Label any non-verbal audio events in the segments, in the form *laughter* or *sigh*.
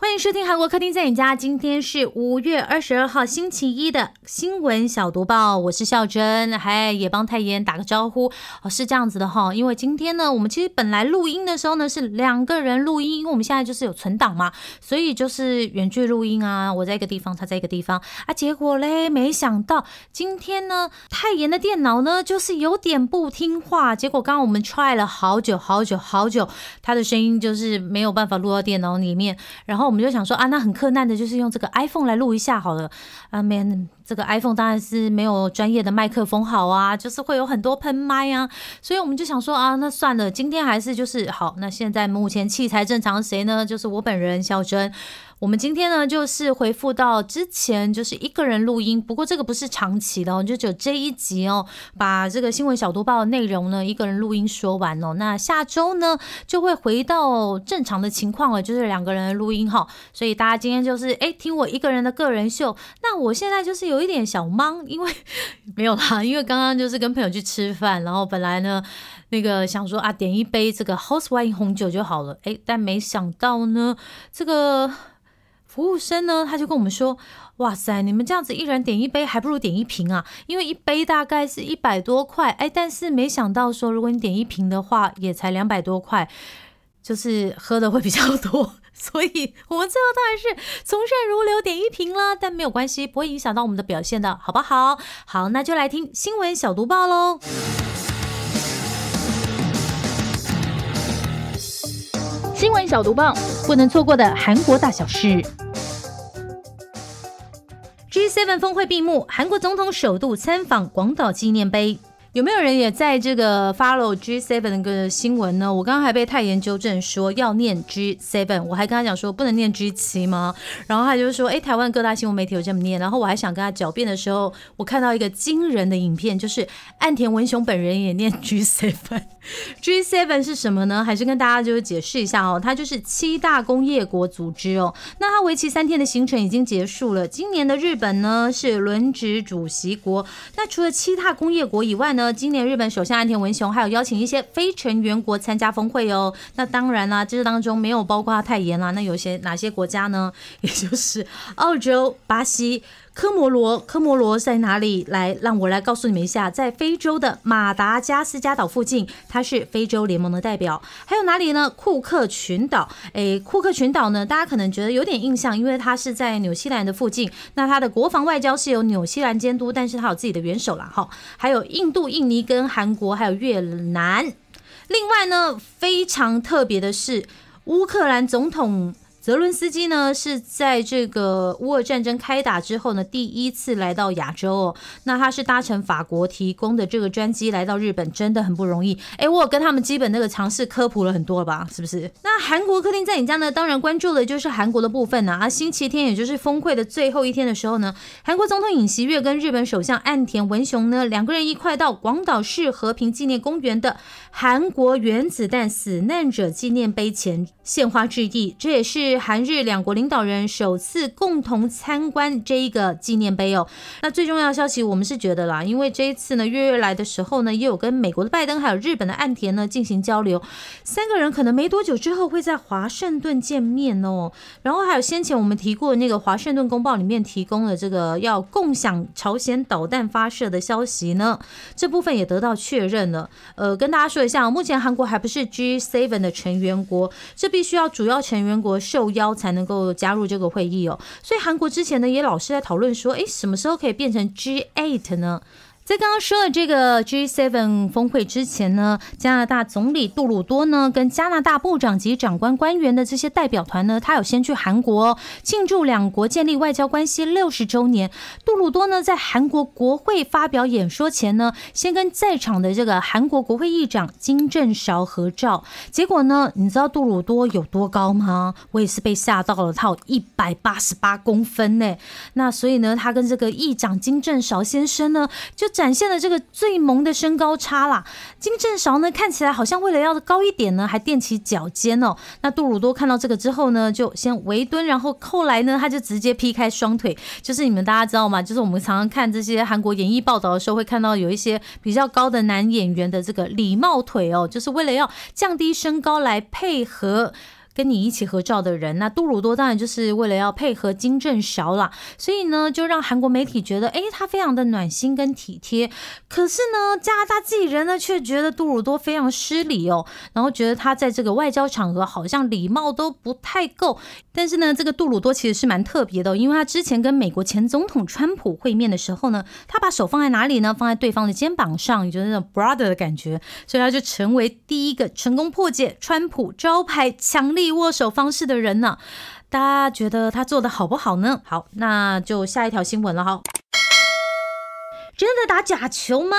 欢迎收听韩国客厅在你家。今天是五月二十二号星期一的新闻小读报，我是孝珍，还也帮泰妍打个招呼哦。是这样子的哈，因为今天呢，我们其实本来录音的时候呢是两个人录音，因为我们现在就是有存档嘛，所以就是远距录音啊。我在一个地方，他在一个地方啊。结果嘞，没想到今天呢，泰妍的电脑呢就是有点不听话。结果刚刚我们 try 了好久好久好久，他的声音就是没有办法录到电脑里面，然后。我们就想说啊，那很困难的，就是用这个 iPhone 来录一下好了。啊，man，这个 iPhone 当然是没有专业的麦克风好啊，就是会有很多喷麦啊。所以我们就想说啊，那算了，今天还是就是好。那现在目前器材正常，谁呢？就是我本人小珍。我们今天呢，就是回复到之前就是一个人录音，不过这个不是长期的，就只有这一集哦，把这个新闻小读报的内容呢，一个人录音说完哦。那下周呢，就会回到正常的情况了，就是两个人录音哈。所以大家今天就是哎，听我一个人的个人秀。那我现在就是有有一点小忙，因为 *laughs* 没有啦，因为刚刚就是跟朋友去吃饭，然后本来呢，那个想说啊，点一杯这个 House Wine 红酒就好了，哎，但没想到呢，这个。服务生呢，他就跟我们说：“哇塞，你们这样子一人点一杯，还不如点一瓶啊！因为一杯大概是一百多块，哎，但是没想到说，如果你点一瓶的话，也才两百多块，就是喝的会比较多。*laughs* 所以我们最后当然是从善如流，点一瓶了。但没有关系，不会影响到我们的表现的，好不好？好，那就来听新闻小读报喽。新闻小读报，不能错过的韩国大小事。G7 峰会闭幕，韩国总统首度参访广岛纪念碑。有没有人也在这个 follow G7 那个新闻呢？我刚刚还被泰研纠正说要念 G7，我还跟他讲说不能念 G7 吗？然后他就说，哎，台湾各大新闻媒体有这么念。然后我还想跟他狡辩的时候，我看到一个惊人的影片，就是岸田文雄本人也念 *laughs* G7。G7 是什么呢？还是跟大家就是解释一下哦，它就是七大工业国组织哦。那它为期三天的行程已经结束了。今年的日本呢是轮值主席国。那除了七大工业国以外，呢，那今年日本首相岸田文雄还有邀请一些非成员国参加峰会哦。那当然啦，这当中没有包括太严啦。那有些哪些国家呢？*laughs* 也就是澳洲、巴西。科摩罗，科摩罗在哪里？来，让我来告诉你们一下，在非洲的马达加斯加岛附近，它是非洲联盟的代表。还有哪里呢？库克群岛。诶，库克群岛呢，大家可能觉得有点印象，因为它是在纽西兰的附近。那它的国防外交是由纽西兰监督，但是它有自己的元首了哈。还有印度、印尼跟韩国，还有越南。另外呢，非常特别的是，乌克兰总统。泽伦斯基呢是在这个乌俄战争开打之后呢，第一次来到亚洲哦。那他是搭乘法国提供的这个专机来到日本，真的很不容易。哎，我跟他们基本那个尝试科普了很多了吧？是不是？那韩国客厅在你家呢？当然关注的就是韩国的部分呢。啊，星期天也就是峰会的最后一天的时候呢，韩国总统尹锡悦跟日本首相岸田文雄呢两个人一块到广岛市和平纪念公园的韩国原子弹死难者纪念碑前献花致意，这也是。韩日两国领导人首次共同参观这一个纪念碑哦。那最重要的消息，我们是觉得啦，因为这一次呢，月月来的时候呢，也有跟美国的拜登还有日本的岸田呢进行交流，三个人可能没多久之后会在华盛顿见面哦。然后还有先前我们提过那个华盛顿公报里面提供的这个要共享朝鲜导弹发射的消息呢，这部分也得到确认了。呃，跟大家说一下，目前韩国还不是 G7 的成员国，这必须要主要成员国受。邀才能够加入这个会议哦，所以韩国之前呢也老是在讨论说，哎，什么时候可以变成 G8 呢？在刚刚说的这个 G7 峰会之前呢，加拿大总理杜鲁多呢，跟加拿大部长级长官官员的这些代表团呢，他有先去韩国庆祝两国建立外交关系六十周年。杜鲁多呢，在韩国国会发表演说前呢，先跟在场的这个韩国国会议长金正韶合照。结果呢，你知道杜鲁多有多高吗？我也是被吓到了，他有一百八十八公分呢。那所以呢，他跟这个议长金正韶先生呢，就。展现了这个最萌的身高差啦。金正韶呢，看起来好像为了要高一点呢，还垫起脚尖哦。那杜鲁多看到这个之后呢，就先围蹲，然后后来呢，他就直接劈开双腿。就是你们大家知道吗？就是我们常常看这些韩国演艺报道的时候，会看到有一些比较高的男演员的这个礼貌腿哦，就是为了要降低身高来配合。跟你一起合照的人，那杜鲁多当然就是为了要配合金正韶啦，所以呢，就让韩国媒体觉得，哎，他非常的暖心跟体贴。可是呢，加拿大自己人呢，却觉得杜鲁多非常失礼哦，然后觉得他在这个外交场合好像礼貌都不太够。但是呢，这个杜鲁多其实是蛮特别的，因为他之前跟美国前总统川普会面的时候呢，他把手放在哪里呢？放在对方的肩膀上，就是那种 brother 的感觉，所以他就成为第一个成功破解川普招牌强力。握手方式的人呢？大家觉得他做的好不好呢？好，那就下一条新闻了哈。真的打假球吗？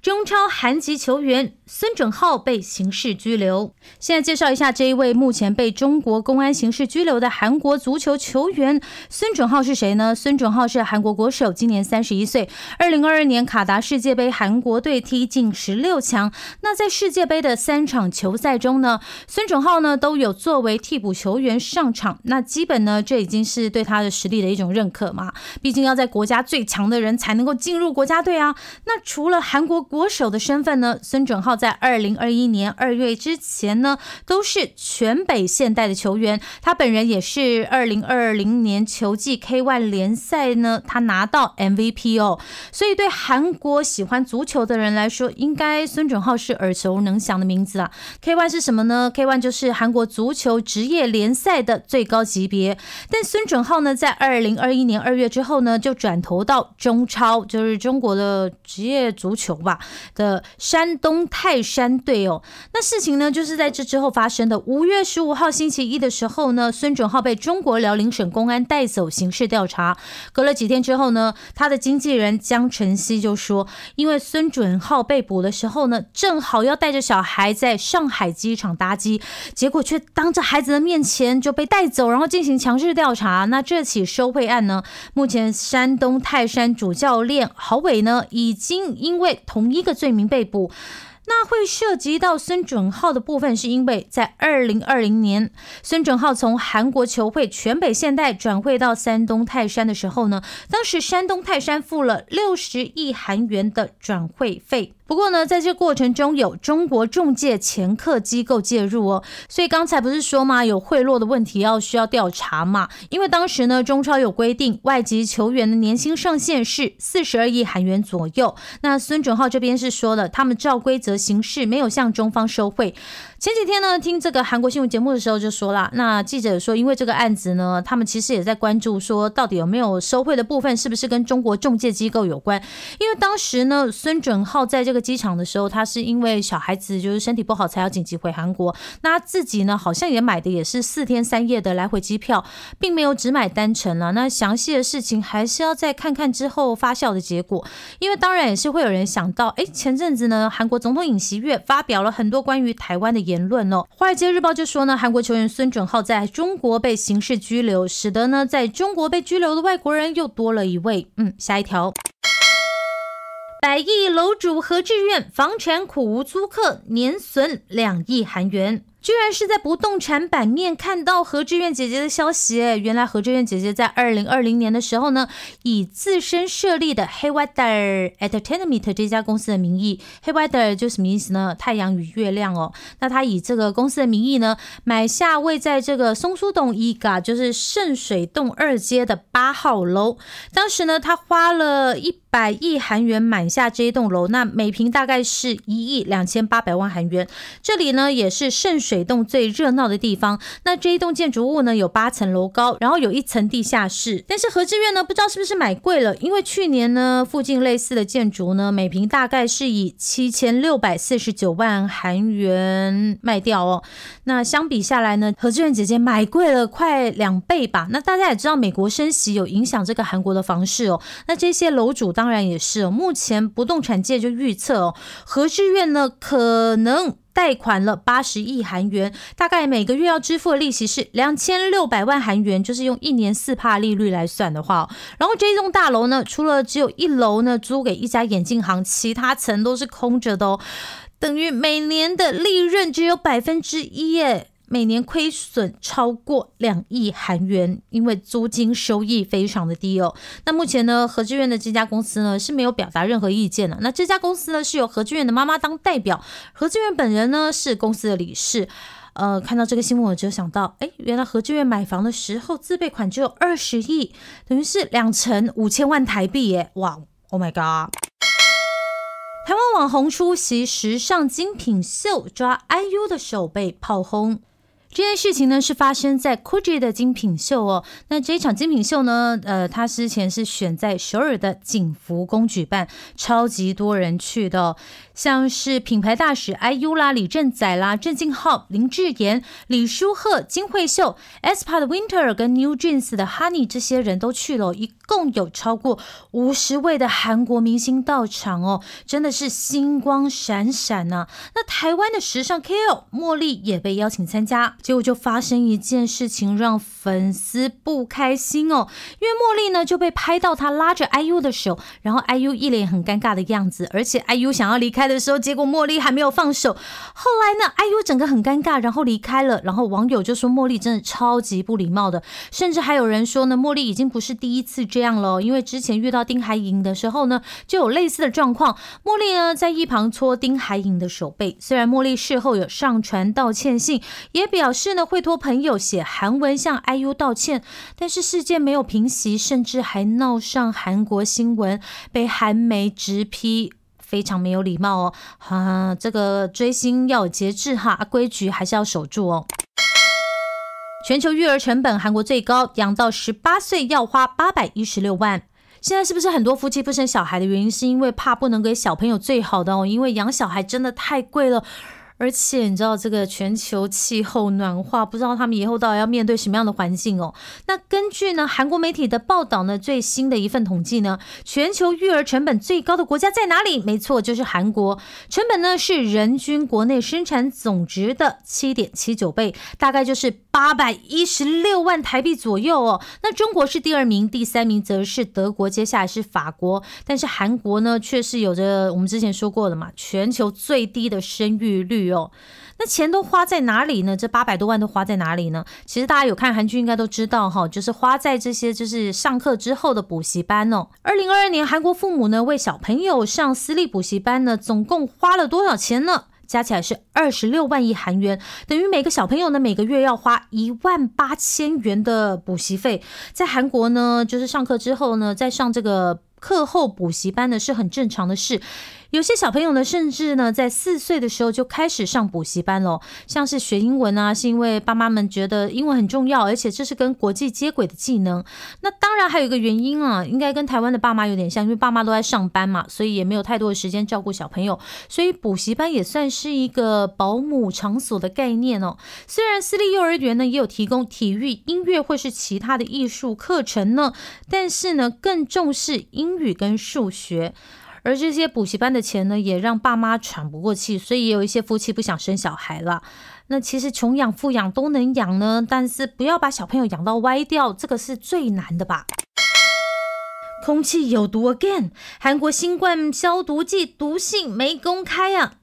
中超韩籍球员孙准浩被刑事拘留。现在介绍一下这一位目前被中国公安刑事拘留的韩国足球球员孙准浩是谁呢？孙准浩是韩国国手，今年三十一岁。二零二二年卡达世界杯，韩国队踢进十六强。那在世界杯的三场球赛中呢，孙准浩呢都有作为替补球员上场。那基本呢，这已经是对他的实力的一种认可嘛。毕竟要在国家最强的人才能够进入国家。队啊，那除了韩国国手的身份呢？孙准浩在二零二一年二月之前呢，都是全北现代的球员。他本人也是二零二零年球季 K ONE 联赛呢，他拿到 MVP 哦。所以对韩国喜欢足球的人来说，应该孙准浩是耳熟能详的名字啊。K ONE 是什么呢？K ONE 就是韩国足球职业联赛的最高级别。但孙准浩呢，在二零二一年二月之后呢，就转投到中超，就是中国。的职业足球吧的山东泰山队哦，那事情呢就是在这之后发生的。五月十五号星期一的时候呢，孙准浩被中国辽宁省公安带走刑事调查。隔了几天之后呢，他的经纪人江晨曦就说，因为孙准浩被捕的时候呢，正好要带着小孩在上海机场搭机，结果却当着孩子的面前就被带走，然后进行强制调查。那这起收贿案呢，目前山东泰山主教练郝伟。呢，已经因为同一个罪名被捕。那会涉及到孙准浩的部分，是因为在二零二零年，孙准浩从韩国球会全北现代转会到山东泰山的时候呢，当时山东泰山付了六十亿韩元的转会费。不过呢，在这过程中有中国中介前客机构介入哦，所以刚才不是说吗？有贿赂的问题要需要调查嘛？因为当时呢，中超有规定，外籍球员的年薪上限是四十二亿韩元左右。那孙准浩这边是说了，他们照规则行事，没有向中方收贿。前几天呢，听这个韩国新闻节目的时候就说了，那记者说，因为这个案子呢，他们其实也在关注，说到底有没有收贿的部分，是不是跟中国中介机构有关？因为当时呢，孙准浩在这个机场的时候，他是因为小孩子就是身体不好，才要紧急回韩国。那他自己呢，好像也买的也是四天三夜的来回机票，并没有只买单程了。那详细的事情还是要再看看之后发酵的结果。因为当然也是会有人想到，哎，前阵子呢，韩国总统尹锡悦发表了很多关于台湾的言。言论哦，《华尔街日报》就说呢，韩国球员孙准浩在中国被刑事拘留，使得呢在中国被拘留的外国人又多了一位。嗯，下一条，百亿楼主何志愿房产苦无租客，年损两亿韩元。居然是在不动产版面看到何志远姐姐的消息哎，原来何志远姐姐在二零二零年的时候呢，以自身设立的 Hayweather Entertainment 这家公司的名义，Hayweather 就什么意思呢？太阳与月亮哦。那他以这个公司的名义呢，买下位在这个松苏洞一嘎，就是圣水洞二街的八号楼。当时呢，他花了一百亿韩元买下这一栋楼，那每平大概是一亿两千八百万韩元。这里呢，也是圣水。洞最热闹的地方，那这一栋建筑物呢有八层楼高，然后有一层地下室。但是何志远呢，不知道是不是买贵了，因为去年呢附近类似的建筑呢，每平大概是以七千六百四十九万韩元卖掉哦。那相比下来呢，何志远姐姐买贵了快两倍吧。那大家也知道，美国升息有影响这个韩国的房市哦。那这些楼主当当然也是哦。目前不动产界就预测哦，和志院呢可能贷款了八十亿韩元，大概每个月要支付的利息是两千六百万韩元，就是用一年四帕利率来算的话。然后这栋大楼呢，除了只有一楼呢租给一家眼镜行，其他层都是空着的哦，等于每年的利润只有百分之一耶。每年亏损超过两亿韩元，因为租金收益非常的低哦。那目前呢，何志远的这家公司呢是没有表达任何意见的。那这家公司呢是由何志远的妈妈当代表，何志远本人呢是公司的理事。呃，看到这个新闻，我就想到，哎，原来何志远买房的时候自备款只有二十亿，等于是两成五千万台币耶！哇，Oh my god！台湾网红出席时尚精品秀，抓 IU 的手被炮轰。这件事情呢是发生在 cucci 的精品秀哦。那这一场精品秀呢，呃，它之前是选在首尔的景福宫举办，超级多人去的。像是品牌大使 IU 啦、李正宰啦、郑敬浩、林志妍、李书赫、金惠秀、SPA 的 Winter 跟 New Jeans 的 Honey 这些人都去了，一共有超过五十位的韩国明星到场哦，真的是星光闪闪呐。那台湾的时尚 KOL 茉莉也被邀请参加，结果就发生一件事情让粉丝不开心哦，因为茉莉呢就被拍到她拉着 IU 的手，然后 IU 一脸很尴尬的样子，而且 IU 想要离开。的时候，结果茉莉还没有放手。后来呢，IU 整个很尴尬，然后离开了。然后网友就说茉莉真的超级不礼貌的，甚至还有人说呢，茉莉已经不是第一次这样了，因为之前遇到丁海寅的时候呢，就有类似的状况。茉莉呢在一旁搓丁海寅的手背。虽然茉莉事后有上传道歉信，也表示呢会托朋友写韩文向 IU 道歉，但是事件没有平息，甚至还闹上韩国新闻，被韩媒直批。非常没有礼貌哦，哈，这个追星要有节制哈，规矩还是要守住哦。全球育儿成本韩国最高，养到十八岁要花八百一十六万。现在是不是很多夫妻不生小孩的原因，是因为怕不能给小朋友最好的哦？因为养小孩真的太贵了。而且你知道这个全球气候暖化，不知道他们以后到底要面对什么样的环境哦？那根据呢韩国媒体的报道呢，最新的一份统计呢，全球育儿成本最高的国家在哪里？没错，就是韩国。成本呢是人均国内生产总值的七点七九倍，大概就是八百一十六万台币左右哦。那中国是第二名，第三名则是德国，接下来是法国。但是韩国呢，却是有着我们之前说过的嘛，全球最低的生育率。哦，那钱都花在哪里呢？这八百多万都花在哪里呢？其实大家有看韩剧应该都知道哈，就是花在这些就是上课之后的补习班哦。二零二二年，韩国父母呢为小朋友上私立补习班呢，总共花了多少钱呢？加起来是二十六万亿韩元，等于每个小朋友呢每个月要花一万八千元的补习费。在韩国呢，就是上课之后呢，在上这个课后补习班呢是很正常的事。有些小朋友呢，甚至呢，在四岁的时候就开始上补习班了。像是学英文啊，是因为爸妈们觉得英文很重要，而且这是跟国际接轨的技能。那当然还有一个原因啊，应该跟台湾的爸妈有点像，因为爸妈都在上班嘛，所以也没有太多的时间照顾小朋友，所以补习班也算是一个保姆场所的概念哦。虽然私立幼儿园呢也有提供体育、音乐或是其他的艺术课程呢，但是呢更重视英语跟数学。而这些补习班的钱呢，也让爸妈喘不过气，所以也有一些夫妻不想生小孩了。那其实穷养、富养都能养呢，但是不要把小朋友养到歪掉，这个是最难的吧？空气有毒 again，韩国新冠消毒剂毒性没公开啊。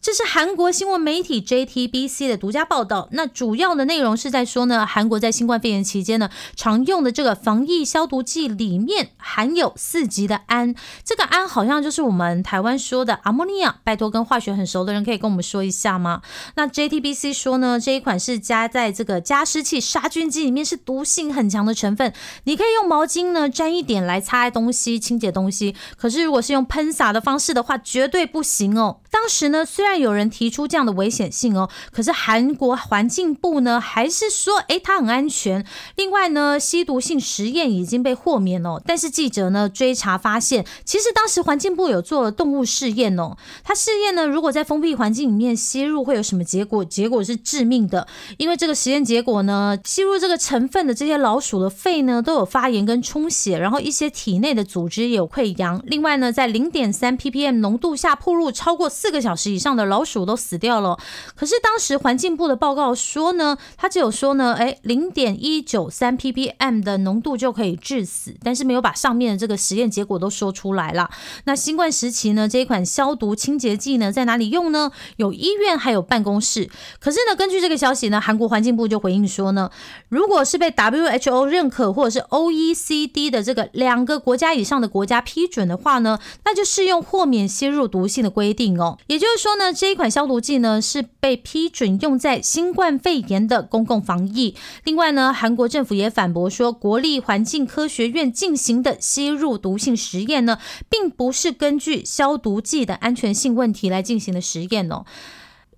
这是韩国新闻媒体 JTBC 的独家报道。那主要的内容是在说呢，韩国在新冠肺炎期间呢，常用的这个防疫消毒剂里面含有四级的氨。这个氨好像就是我们台湾说的阿莫尼亚。拜托，跟化学很熟的人可以跟我们说一下吗？那 JTBC 说呢，这一款是加在这个加湿器杀菌剂里面，是毒性很强的成分。你可以用毛巾呢沾一点来擦东西、清洁东西。可是如果是用喷洒的方式的话，绝对不行哦。当时呢，虽然有人提出这样的危险性哦，可是韩国环境部呢还是说，诶，它很安全。另外呢，吸毒性实验已经被豁免了。但是记者呢追查发现，其实当时环境部有做了动物试验哦。它试验呢，如果在封闭环境里面吸入会有什么结果？结果是致命的，因为这个实验结果呢，吸入这个成分的这些老鼠的肺呢都有发炎跟充血，然后一些体内的组织也有溃疡。另外呢，在零点三 ppm 浓度下暴露超过四个小时以上的老鼠都死掉了。可是当时环境部的报告说呢，他只有说呢，哎，零点一九三 ppm 的浓度就可以致死，但是没有把上面的这个实验结果都说出来了。那新冠时期呢，这一款消毒清洁剂呢，在哪里用呢？有医院还有办公室。可是呢，根据这个消息呢，韩国环境部就回应说呢，如果是被 WHO 认可或者是 OECD 的这个两个国家以上的国家批准的话呢，那就适用豁免吸入毒性的规定哦。也就是说呢，这一款消毒剂呢是被批准用在新冠肺炎的公共防疫。另外呢，韩国政府也反驳说，国立环境科学院进行的吸入毒性实验呢，并不是根据消毒剂的安全性问题来进行的实验哦。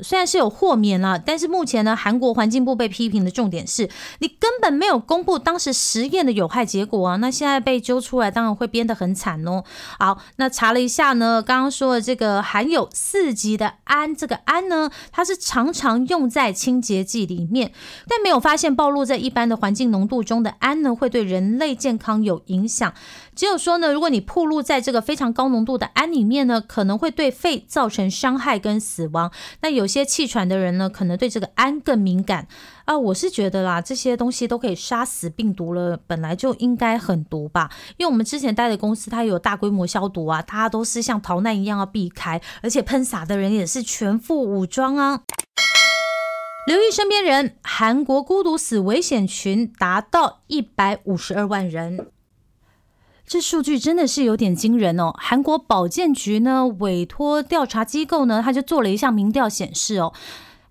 虽然是有豁免了，但是目前呢，韩国环境部被批评的重点是你根本没有公布当时实验的有害结果啊。那现在被揪出来，当然会编得很惨哦。好，那查了一下呢，刚刚说的这个含有四级的氨，这个氨呢，它是常常用在清洁剂里面，但没有发现暴露在一般的环境浓度中的氨呢，会对人类健康有影响。只有说呢，如果你暴露在这个非常高浓度的氨里面呢，可能会对肺造成伤害跟死亡。那有些气喘的人呢，可能对这个氨更敏感啊。我是觉得啦，这些东西都可以杀死病毒了，本来就应该很毒吧。因为我们之前待的公司，它有大规模消毒啊，大家都是像逃难一样要避开，而且喷洒的人也是全副武装啊。留意身边人，韩国孤独死危险群达到一百五十二万人。这数据真的是有点惊人哦！韩国保健局呢委托调查机构呢，他就做了一项民调显示哦。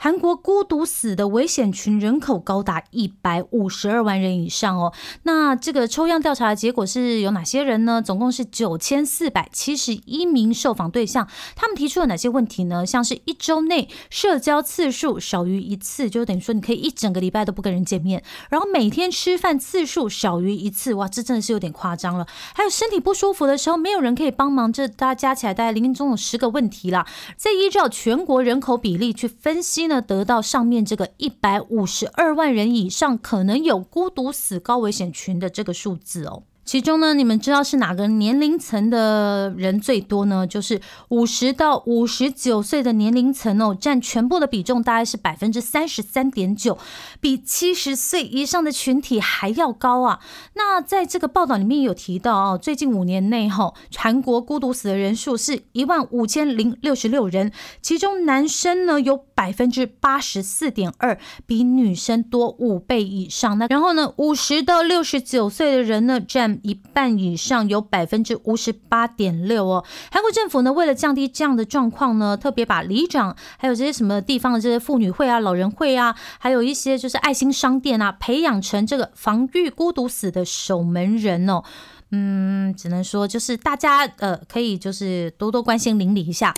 韩国孤独死的危险群人口高达一百五十二万人以上哦。那这个抽样调查的结果是有哪些人呢？总共是九千四百七十一名受访对象，他们提出了哪些问题呢？像是一周内社交次数少于一次，就等于说你可以一整个礼拜都不跟人见面。然后每天吃饭次数少于一次，哇，这真的是有点夸张了。还有身体不舒服的时候没有人可以帮忙，这大家加起来大概零零总总十个问题啦。再依照全国人口比例去分析。那得到上面这个一百五十二万人以上可能有孤独死高危险群的这个数字哦。其中呢，你们知道是哪个年龄层的人最多呢？就是五十到五十九岁的年龄层哦，占全部的比重大概是百分之三十三点九，比七十岁以上的群体还要高啊。那在这个报道里面有提到哦，最近五年内哈，韩国孤独死的人数是一万五千零六十六人，其中男生呢有百分之八十四点二，比女生多五倍以上。那然后呢，五十到六十九岁的人呢占。一半以上有百分之五十八点六哦。韩国政府呢，为了降低这样的状况呢，特别把里长还有这些什么地方的这些妇女会啊、老人会啊，还有一些就是爱心商店啊，培养成这个防御孤独死的守门人哦。嗯，只能说就是大家呃，可以就是多多关心邻里一下。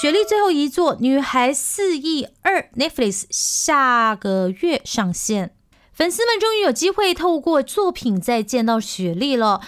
雪莉最后一座女孩四亿二 Netflix 下个月上线。粉丝们终于有机会透过作品再见到雪莉了。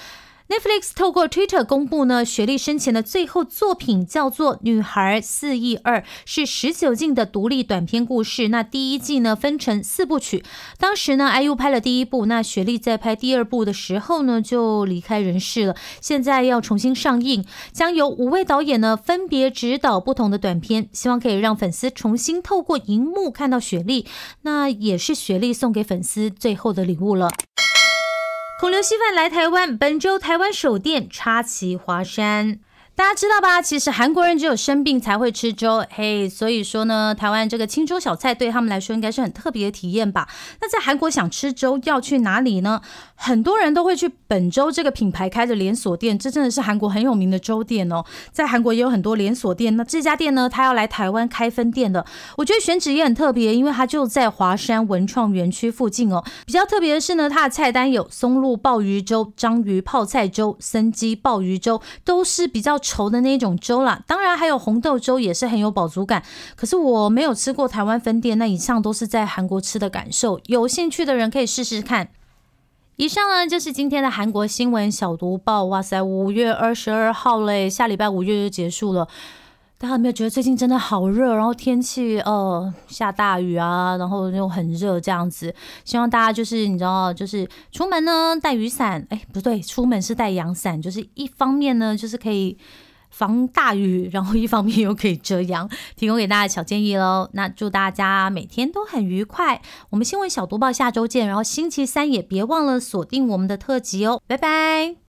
Netflix 透过 Twitter 公布呢，雪莉生前的最后作品叫做《女孩四亿二》，是十九禁的独立短片故事。那第一季呢分成四部曲，当时呢 IU 拍了第一部，那雪莉在拍第二部的时候呢就离开人世了。现在要重新上映，将由五位导演呢分别指导不同的短片，希望可以让粉丝重新透过荧幕看到雪莉。那也是雪莉送给粉丝最后的礼物了。孔刘稀饭来台湾，本周台湾首店插旗华山。大家知道吧？其实韩国人只有生病才会吃粥，嘿，所以说呢，台湾这个清粥小菜对他们来说应该是很特别的体验吧？那在韩国想吃粥要去哪里呢？很多人都会去本粥这个品牌开的连锁店，这真的是韩国很有名的粥店哦。在韩国也有很多连锁店，那这家店呢，它要来台湾开分店的。我觉得选址也很特别，因为它就在华山文创园区附近哦。比较特别的是呢，它的菜单有松露鲍鱼粥、章鱼泡菜粥、生鸡鲍鱼粥，都是比较。稠的那一种粥啦。当然还有红豆粥也是很有饱足感。可是我没有吃过台湾分店，那以上都是在韩国吃的感受。有兴趣的人可以试试看。以上呢就是今天的韩国新闻小读报。哇塞，五月二十二号嘞，下礼拜五月就结束了。大家有没有觉得最近真的好热？然后天气呃下大雨啊，然后又很热这样子。希望大家就是你知道，就是出门呢带雨伞。哎，不对，出门是带阳伞。就是一方面呢，就是可以防大雨，然后一方面又可以遮阳，提供给大家小建议喽。那祝大家每天都很愉快。我们新闻小读报下周见，然后星期三也别忘了锁定我们的特辑哦。拜拜。